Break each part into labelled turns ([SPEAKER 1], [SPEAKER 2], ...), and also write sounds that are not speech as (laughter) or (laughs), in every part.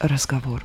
[SPEAKER 1] разговор.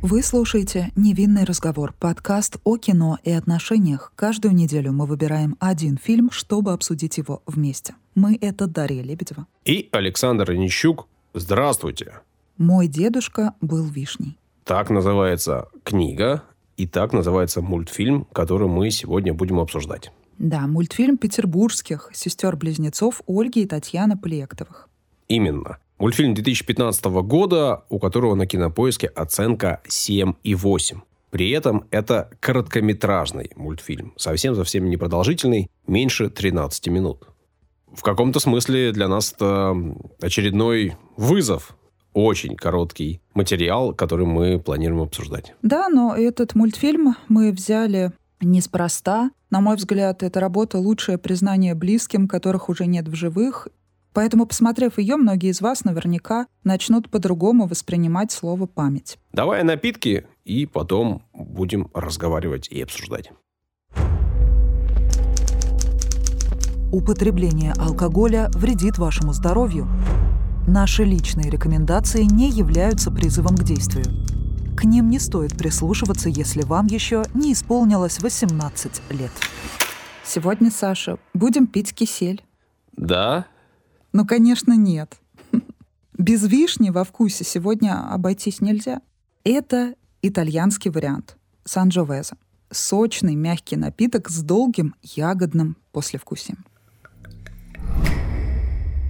[SPEAKER 1] Вы слушаете «Невинный разговор» — подкаст о кино и отношениях. Каждую неделю мы выбираем один фильм, чтобы обсудить его вместе. Мы — это Дарья Лебедева.
[SPEAKER 2] И Александр Онищук. Здравствуйте.
[SPEAKER 1] Мой дедушка был вишней.
[SPEAKER 2] Так называется книга и так называется мультфильм, который мы сегодня будем обсуждать.
[SPEAKER 1] Да, мультфильм петербургских сестер-близнецов Ольги и Татьяны Плектовых.
[SPEAKER 2] Именно. Мультфильм 2015 года, у которого на кинопоиске оценка 7,8. При этом это короткометражный мультфильм, совсем-совсем непродолжительный, меньше 13 минут. В каком-то смысле для нас это очередной вызов, очень короткий материал, который мы планируем обсуждать.
[SPEAKER 1] Да, но этот мультфильм мы взяли неспроста. На мой взгляд, эта работа лучшее признание близким, которых уже нет в живых, Поэтому, посмотрев ее, многие из вас наверняка начнут по-другому воспринимать слово «память».
[SPEAKER 2] Давай напитки, и потом будем разговаривать и обсуждать.
[SPEAKER 1] Употребление алкоголя вредит вашему здоровью. Наши личные рекомендации не являются призывом к действию. К ним не стоит прислушиваться, если вам еще не исполнилось 18 лет. Сегодня, Саша, будем пить кисель.
[SPEAKER 2] Да,
[SPEAKER 1] ну, конечно, нет. (laughs) Без вишни во вкусе сегодня обойтись нельзя. Это итальянский вариант санджовеза. Сочный, мягкий напиток с долгим ягодным послевкусием.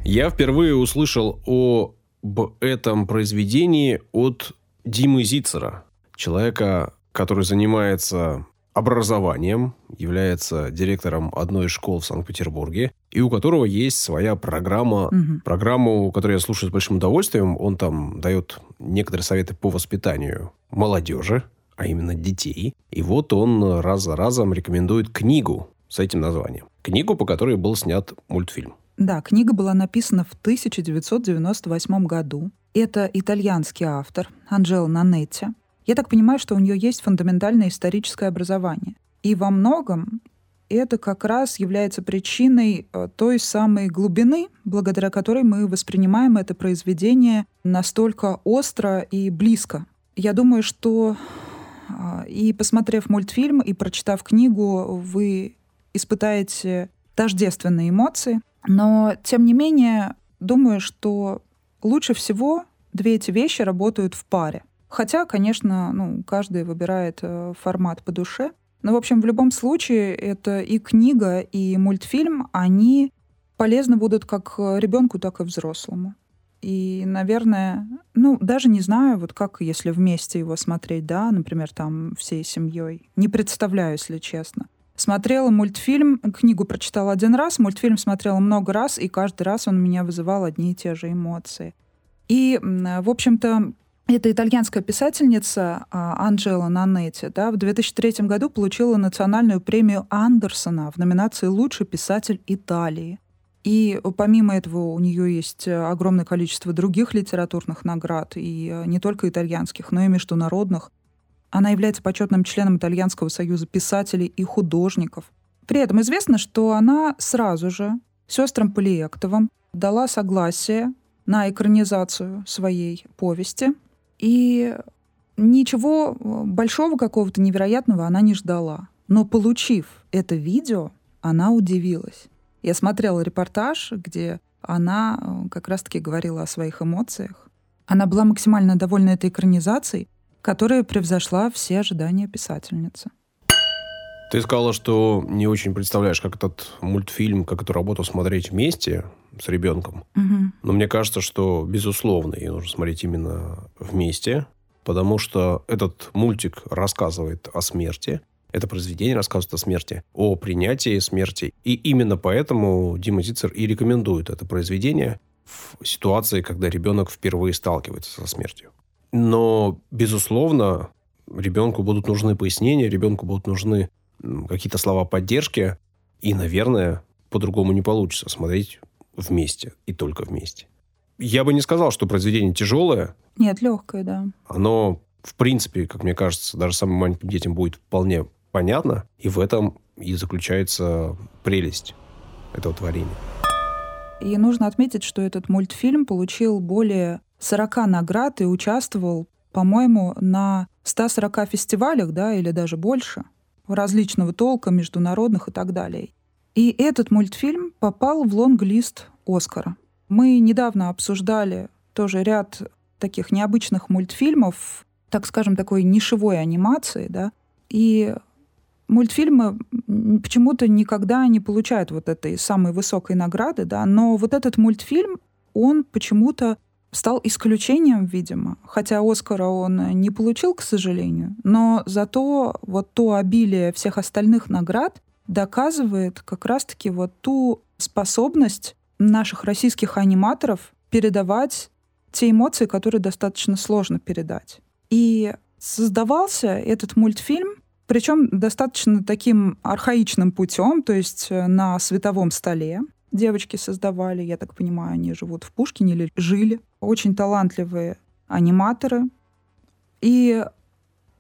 [SPEAKER 2] Я впервые услышал об этом произведении от Димы Зицера, человека, который занимается образованием, является директором одной из школ в Санкт-Петербурге, и у которого есть своя программа, угу. программу, которую я слушаю с большим удовольствием. Он там дает некоторые советы по воспитанию молодежи, а именно детей. И вот он раз за разом рекомендует книгу с этим названием. Книгу, по которой был снят мультфильм.
[SPEAKER 1] Да, книга была написана в 1998 году. Это итальянский автор Анджело Нанетти. Я так понимаю, что у нее есть фундаментальное историческое образование. И во многом это как раз является причиной э, той самой глубины, благодаря которой мы воспринимаем это произведение настолько остро и близко. Я думаю, что а, и посмотрев мультфильм, и прочитав книгу, вы испытаете тождественные эмоции. Но, тем не менее, думаю, что лучше всего две эти вещи работают в паре. Хотя, конечно, ну, каждый выбирает э, формат по душе. Но, в общем, в любом случае, это и книга, и мультфильм, они полезны будут как ребенку, так и взрослому. И, наверное, ну, даже не знаю, вот как, если вместе его смотреть, да, например, там всей семьей. Не представляю, если честно. Смотрела мультфильм, книгу прочитала один раз, мультфильм смотрела много раз, и каждый раз он меня вызывал одни и те же эмоции. И, в общем-то, это итальянская писательница а, Анджела Нанетти. Да, в 2003 году получила национальную премию Андерсона в номинации «Лучший писатель Италии». И помимо этого у нее есть огромное количество других литературных наград, и э, не только итальянских, но и международных. Она является почетным членом Итальянского союза писателей и художников. При этом известно, что она сразу же сестрам Полиектовым дала согласие на экранизацию своей повести и ничего э, большого какого-то невероятного она не ждала. Но получив это видео, она удивилась. Я смотрела репортаж, где она э, как раз-таки говорила о своих эмоциях. Она была максимально довольна этой экранизацией, которая превзошла все ожидания писательницы.
[SPEAKER 2] Ты сказала, что не очень представляешь, как этот мультфильм, как эту работу смотреть вместе с ребенком. Угу. Но мне кажется, что, безусловно, ее нужно смотреть именно вместе, потому что этот мультик рассказывает о смерти, это произведение рассказывает о смерти, о принятии смерти. И именно поэтому Дима Зицер и рекомендует это произведение в ситуации, когда ребенок впервые сталкивается со смертью. Но, безусловно, ребенку будут нужны пояснения, ребенку будут нужны какие-то слова поддержки. И, наверное, по-другому не получится смотреть вместе и только вместе. Я бы не сказал, что произведение тяжелое.
[SPEAKER 1] Нет, легкое, да.
[SPEAKER 2] Оно, в принципе, как мне кажется, даже самым маленьким детям будет вполне понятно. И в этом и заключается прелесть этого творения.
[SPEAKER 1] И нужно отметить, что этот мультфильм получил более 40 наград и участвовал, по-моему, на 140 фестивалях, да, или даже больше, различного толка, международных и так далее. И этот мультфильм попал в лонг-лист Оскара. Мы недавно обсуждали тоже ряд таких необычных мультфильмов, так скажем, такой нишевой анимации, да, и мультфильмы почему-то никогда не получают вот этой самой высокой награды, да, но вот этот мультфильм, он почему-то стал исключением, видимо. Хотя Оскара он не получил, к сожалению, но зато вот то обилие всех остальных наград доказывает как раз-таки вот ту способность наших российских аниматоров передавать те эмоции, которые достаточно сложно передать. И создавался этот мультфильм, причем достаточно таким архаичным путем, то есть э, на световом столе девочки создавали, я так понимаю, они живут в Пушкине или жили. Очень талантливые аниматоры. И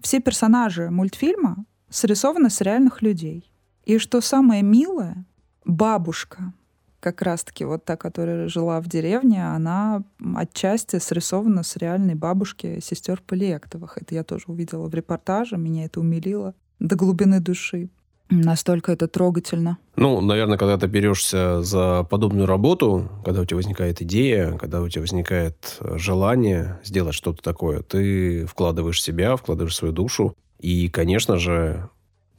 [SPEAKER 1] все персонажи мультфильма срисованы с реальных людей. И что самое милое, бабушка как раз-таки вот та, которая жила в деревне, она отчасти срисована с реальной бабушки сестер Полиектовых. Это я тоже увидела в репортаже, меня это умилило до глубины души. Настолько это трогательно.
[SPEAKER 2] Ну, наверное, когда ты берешься за подобную работу, когда у тебя возникает идея, когда у тебя возникает желание сделать что-то такое, ты вкладываешь себя, вкладываешь свою душу. И, конечно же,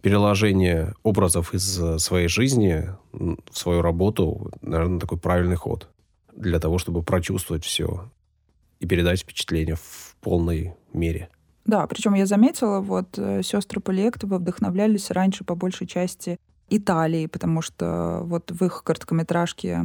[SPEAKER 2] переложение образов из э, своей жизни в свою работу, наверное, такой правильный ход для того, чтобы прочувствовать все и передать впечатление в полной мере.
[SPEAKER 1] Да, причем я заметила, вот э, сестры Полиектовы вдохновлялись раньше по большей части Италией, потому что вот в их короткометражке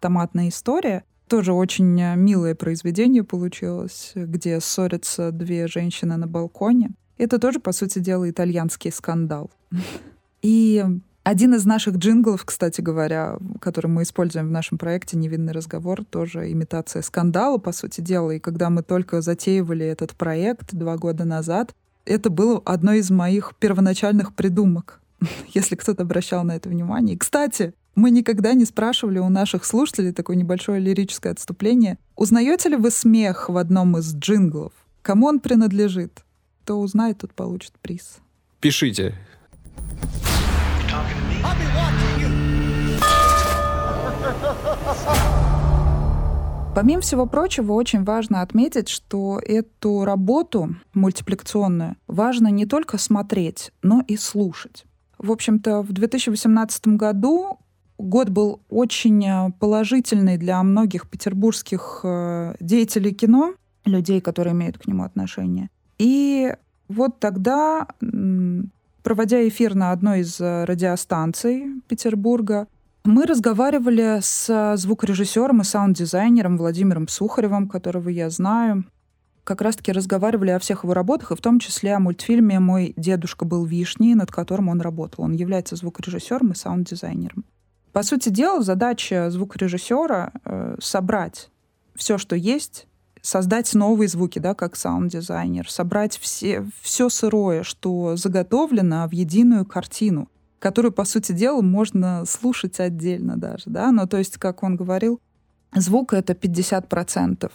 [SPEAKER 1] «Томатная история» тоже очень э, милое произведение получилось, где ссорятся две женщины на балконе. Это тоже, по сути дела, итальянский скандал. (laughs) И один из наших джинглов, кстати говоря, который мы используем в нашем проекте «Невинный разговор», тоже имитация скандала, по сути дела. И когда мы только затеивали этот проект два года назад, это было одно из моих первоначальных придумок, (laughs) если кто-то обращал на это внимание. Кстати, мы никогда не спрашивали у наших слушателей такое небольшое лирическое отступление. Узнаете ли вы смех в одном из джинглов? Кому он принадлежит? Кто узнает, тот получит приз.
[SPEAKER 2] Пишите.
[SPEAKER 1] Помимо всего прочего, очень важно отметить, что эту работу мультипликационную важно не только смотреть, но и слушать. В общем-то, в 2018 году год был очень положительный для многих петербургских э, деятелей кино, людей, которые имеют к нему отношение. И вот тогда, проводя эфир на одной из э, радиостанций Петербурга, мы разговаривали с звукорежиссером и саунд-дизайнером Владимиром Сухаревым, которого я знаю. Как раз-таки разговаривали о всех его работах, и в том числе о мультфильме «Мой дедушка был вишней», над которым он работал. Он является звукорежиссером и саунд-дизайнером. По сути дела, задача звукорежиссера э, собрать все, что есть создать новые звуки, да, как саунд-дизайнер, собрать все, все сырое, что заготовлено в единую картину, которую, по сути дела, можно слушать отдельно даже, да, но то есть, как он говорил, звук — это 50%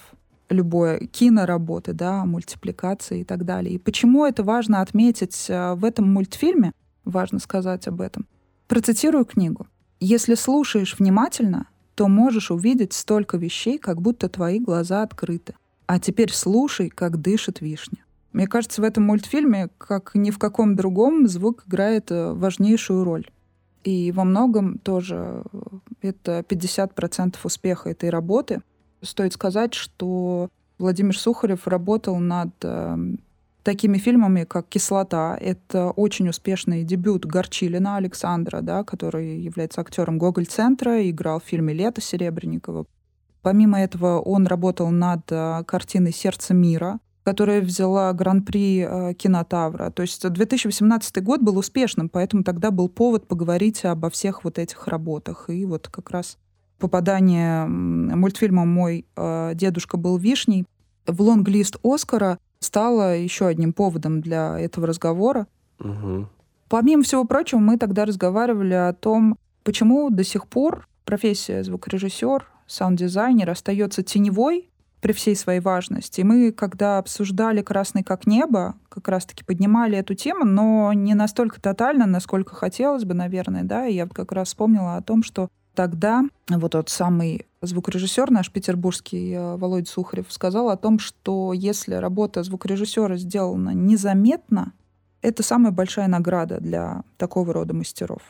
[SPEAKER 1] любой киноработы, да, мультипликации и так далее. И почему это важно отметить э, в этом мультфильме, важно сказать об этом. Процитирую книгу. «Если слушаешь внимательно, то можешь увидеть столько вещей, как будто твои глаза открыты. А теперь слушай, как дышит вишня. Мне кажется, в этом мультфильме, как ни в каком другом, звук играет э, важнейшую роль. И во многом тоже э, это 50% успеха этой работы. Стоит сказать, что Владимир Сухарев работал над э, такими фильмами, как «Кислота». Это очень успешный дебют Горчилина Александра, да, который является актером Гоголь-центра, играл в фильме «Лето» Серебренникова. Помимо этого, он работал над э, картиной «Сердце мира», которая взяла гран-при э, кинотавра. То есть 2018 год был успешным, поэтому тогда был повод поговорить обо всех вот этих работах. И вот как раз попадание мультфильма «Мой э, дедушка был вишней» в лонг-лист Оскара стало еще одним поводом для этого разговора.
[SPEAKER 2] Угу.
[SPEAKER 1] Помимо всего прочего, мы тогда разговаривали о том, почему до сих пор профессия звукорежиссер, саунд-дизайнер остается теневой при всей своей важности. И мы, когда обсуждали «Красный как небо», как раз-таки поднимали эту тему, но не настолько тотально, насколько хотелось бы, наверное, да, и я как раз вспомнила о том, что тогда вот тот самый звукорежиссер наш петербургский э, Володя Сухарев сказал о том, что если работа звукорежиссера сделана незаметно, это самая большая награда для такого рода мастеров.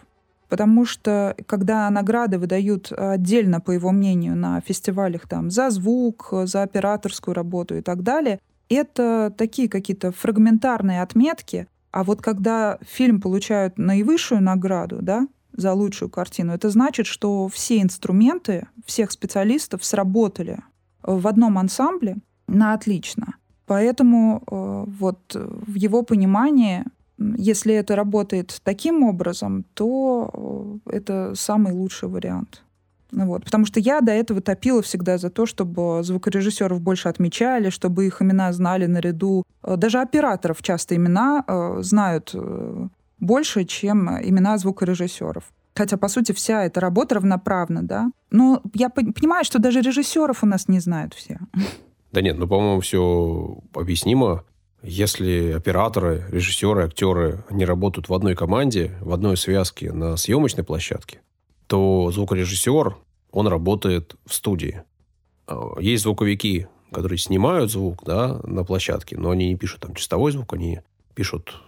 [SPEAKER 1] Потому что когда награды выдают отдельно, по его мнению, на фестивалях там, за звук, за операторскую работу и так далее, это такие какие-то фрагментарные отметки. А вот когда фильм получает наивысшую награду, да, за лучшую картину, это значит, что все инструменты всех специалистов сработали в одном ансамбле на отлично. Поэтому э, вот в его понимании если это работает таким образом, то э, это самый лучший вариант. Вот. Потому что я до этого топила всегда за то, чтобы звукорежиссеров больше отмечали, чтобы их имена знали наряду. Э, даже операторов часто имена э, знают э, больше, чем имена звукорежиссеров. Хотя, по сути, вся эта работа равноправна, да. Но я понимаю, что даже режиссеров у нас не знают все.
[SPEAKER 2] Да нет, ну, по-моему, все объяснимо. Если операторы, режиссеры, актеры, они работают в одной команде, в одной связке на съемочной площадке, то звукорежиссер, он работает в студии. А, есть звуковики, которые снимают звук да, на площадке, но они не пишут там чистовой звук, они пишут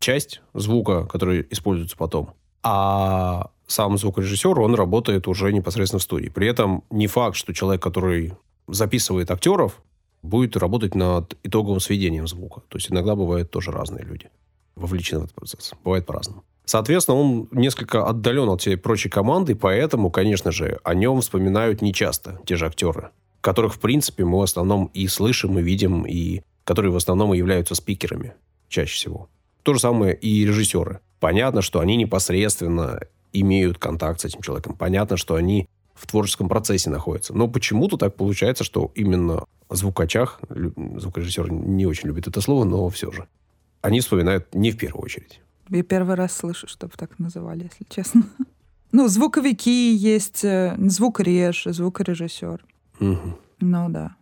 [SPEAKER 2] часть звука, который используется потом. А сам звукорежиссер, он работает уже непосредственно в студии. При этом не факт, что человек, который записывает актеров, будет работать над итоговым сведением звука. То есть иногда бывают тоже разные люди вовлечены в этот процесс. Бывает по-разному. Соответственно, он несколько отдален от всей прочей команды, поэтому, конечно же, о нем вспоминают нечасто те же актеры, которых, в принципе, мы в основном и слышим, и видим, и которые в основном и являются спикерами чаще всего. То же самое и режиссеры. Понятно, что они непосредственно имеют контакт с этим человеком. Понятно, что они в творческом процессе находятся. Но почему-то так получается, что именно звукачах, звукорежиссер не очень любит это слово, но все же, они вспоминают не в первую очередь.
[SPEAKER 1] Я первый раз слышу, чтобы так называли, если честно. (laughs) Ну, звуковики есть, э, звукореж, звукорежиссер. Угу. Ну да.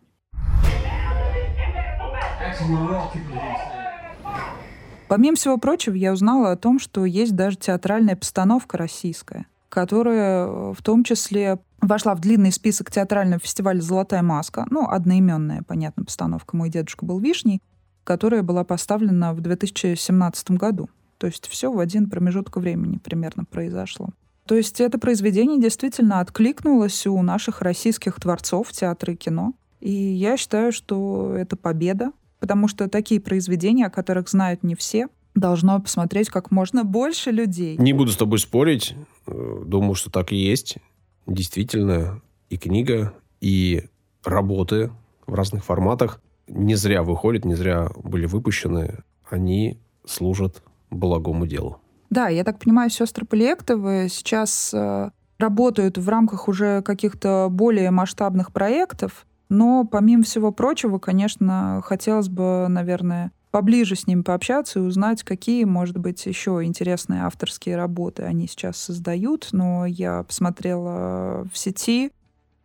[SPEAKER 1] Помимо всего прочего, я узнала о том, что есть даже театральная постановка российская, которая э, в том числе вошла в длинный список театрального фестиваля «Золотая маска», ну, одноименная, понятно, постановка «Мой дедушка был вишней», которая была поставлена в 2017 году. То есть все в один промежуток времени примерно произошло. То есть это произведение действительно откликнулось у наших российских творцов театра и кино. И я считаю, что это победа, потому что такие произведения, о которых знают не все, должно посмотреть как можно больше людей.
[SPEAKER 2] Не буду с тобой спорить. Э, думаю, что так и есть действительно и книга, и работы в разных форматах не зря выходят, не зря были выпущены. Они служат благому делу.
[SPEAKER 1] Да, я так понимаю, сестры Полиектовы сейчас э, работают в рамках уже каких-то более масштабных проектов, но помимо всего прочего, конечно, хотелось бы, наверное, поближе с ним пообщаться и узнать, какие, может быть, еще интересные авторские работы они сейчас создают. Но я посмотрела в сети,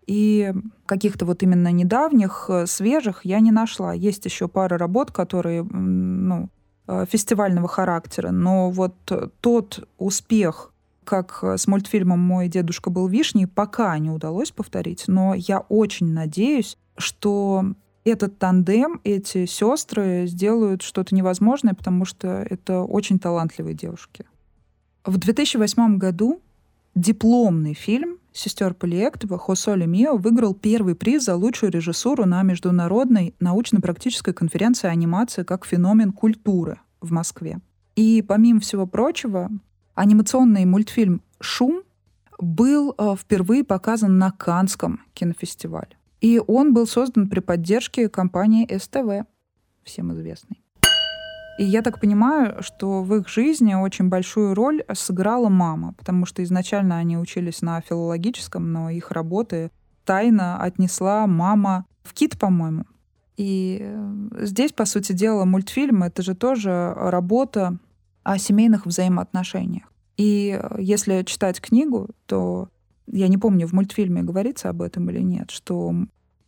[SPEAKER 1] и каких-то вот именно недавних, э, свежих я не нашла. Есть еще пара работ, которые, ну, э, фестивального характера, но вот тот успех, как с мультфильмом «Мой дедушка был вишней», пока не удалось повторить, но я очень надеюсь, что этот тандем, эти сестры сделают что-то невозможное, потому что это очень талантливые девушки. В 2008 году дипломный фильм сестер Полиектова «Хосоли Мио» выиграл первый приз за лучшую режиссуру на Международной научно-практической конференции анимации как феномен культуры в Москве. И помимо всего прочего, анимационный мультфильм «Шум» был э, впервые показан на Канском кинофестивале. И он был создан при поддержке компании СТВ, всем известной. И я так понимаю, что в их жизни очень большую роль сыграла мама, потому что изначально они учились на филологическом, но их работы тайно отнесла мама в КИТ, по-моему. И э, здесь, по сути дела, мультфильм — это же тоже работа о семейных взаимоотношениях. И э, если читать книгу, то я не помню, в мультфильме говорится об этом или нет, что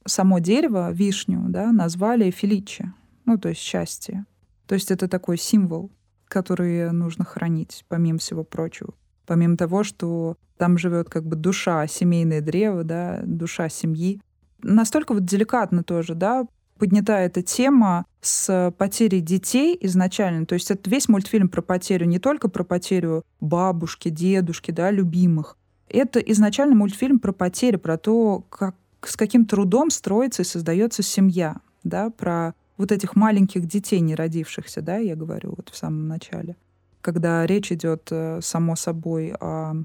[SPEAKER 1] само дерево, вишню, да, назвали Феличи, ну, то есть счастье. То есть это такой символ, который нужно хранить, помимо всего прочего. Помимо того, что там живет как бы душа, семейное древо, да, душа семьи. Настолько вот деликатно тоже, да, поднята эта тема с потерей детей изначально. То есть это весь мультфильм про потерю, не только про потерю бабушки, дедушки, да, любимых. Это изначально мультфильм про потерю, про то, как, с каким трудом строится и создается семья, да, про вот этих маленьких детей, не родившихся, да, я говорю вот в самом начале. Когда речь идет, э, само собой, о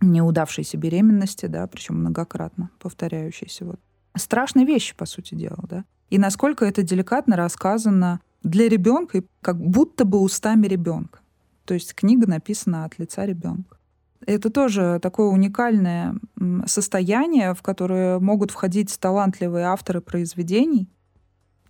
[SPEAKER 1] неудавшейся беременности, да, причем многократно повторяющейся. Вот. Страшные вещи, по сути дела, да. И насколько это деликатно рассказано для ребенка, как будто бы устами ребенка. То есть книга написана от лица ребенка. Это тоже такое уникальное состояние, в которое могут входить талантливые авторы произведений.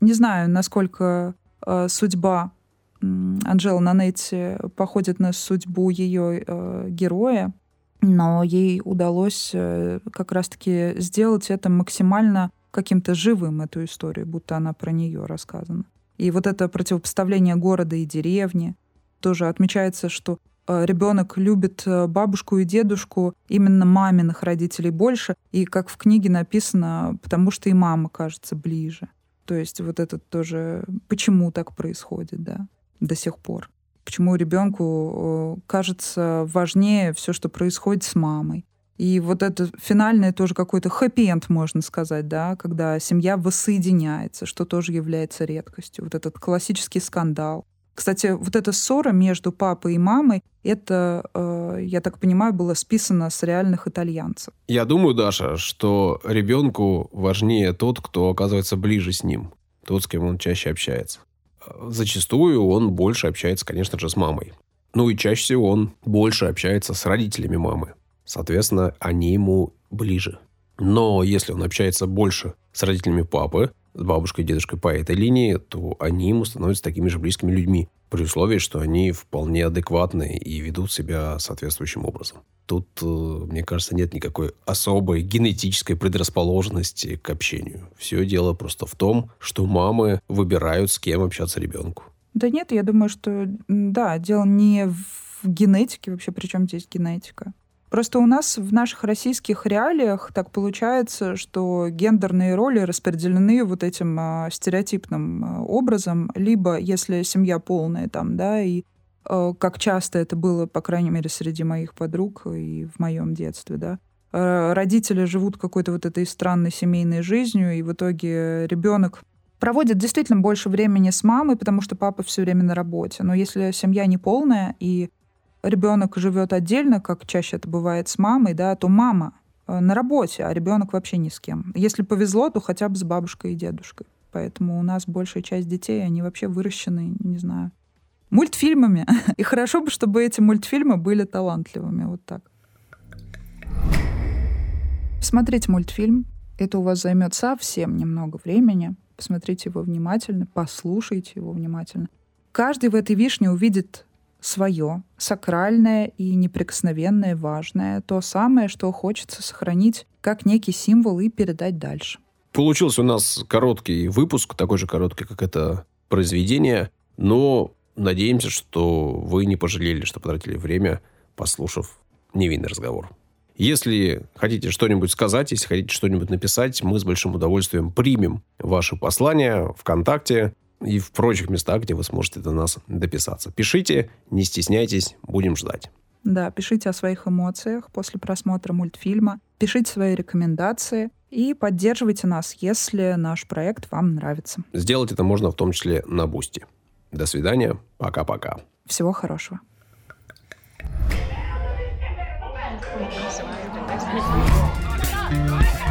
[SPEAKER 1] Не знаю, насколько э, судьба Анжелы Нанетти походит на судьбу ее э, героя, но ей удалось э, как раз-таки сделать это максимально каким-то живым, эту историю, будто она про нее рассказана. И вот это противопоставление города и деревни. Тоже отмечается, что э, ребенок любит э, бабушку и дедушку, именно маминых родителей больше, и как в книге написано, потому что и мама кажется ближе. То есть вот это тоже, почему так происходит, да, до сих пор. Почему ребенку э, кажется важнее все, что происходит с мамой. И вот это финальное тоже какой-то хэппи-энд, можно сказать, да, когда семья воссоединяется, что тоже является редкостью. Вот этот классический скандал. Кстати, вот эта ссора между папой и мамой, это, э, я так понимаю, было списано с реальных итальянцев.
[SPEAKER 2] Я думаю, Даша, что ребенку важнее тот, кто оказывается ближе с ним, тот, с кем он чаще общается. Зачастую он больше общается, конечно же, с мамой. Ну и чаще всего он больше общается с родителями мамы. Соответственно, они ему ближе. Но если он общается больше с родителями папы, с бабушкой и дедушкой по этой линии, то они ему становятся такими же близкими людьми, при условии, что они вполне адекватны и ведут себя соответствующим образом. Тут, э, мне кажется, нет никакой особой генетической предрасположенности к общению. Все дело просто в том, что мамы выбирают, с кем общаться ребенку.
[SPEAKER 1] Да нет, я думаю, что да, дело не в генетике вообще, причем здесь генетика. Просто у нас в наших российских реалиях так получается, что гендерные роли распределены вот этим э, стереотипным э, образом. Либо, если семья полная там, да, и э, как часто это было, по крайней мере, среди моих подруг и в моем детстве, да, э, родители живут какой-то вот этой странной семейной жизнью, и в итоге ребенок проводит действительно больше времени с мамой, потому что папа все время на работе. Но если семья не полная, и ребенок живет отдельно, как чаще это бывает с мамой, да, то мама э, на работе, а ребенок вообще ни с кем. Если повезло, то хотя бы с бабушкой и дедушкой. Поэтому у нас большая часть детей, они вообще выращены, не знаю, мультфильмами. (laughs) И хорошо бы, чтобы эти мультфильмы были талантливыми. Вот так. Смотрите мультфильм. Это у вас займет совсем немного времени. Посмотрите его внимательно, послушайте его внимательно. Каждый в этой вишне увидит свое, сакральное и неприкосновенное, важное, то самое, что хочется сохранить как некий символ и передать дальше.
[SPEAKER 2] Получился у нас короткий выпуск, такой же короткий, как это произведение, но надеемся, что вы не пожалели, что потратили время, послушав невинный разговор. Если хотите что-нибудь сказать, если хотите что-нибудь написать, мы с большим удовольствием примем ваши послания ВКонтакте, и в прочих местах, где вы сможете до нас дописаться. Пишите, не стесняйтесь, будем ждать.
[SPEAKER 1] Да, пишите о своих эмоциях после просмотра мультфильма, пишите свои рекомендации и поддерживайте нас, если наш проект вам нравится.
[SPEAKER 2] Сделать это можно в том числе на Бусти. До свидания, пока-пока.
[SPEAKER 1] Всего хорошего. Thank you.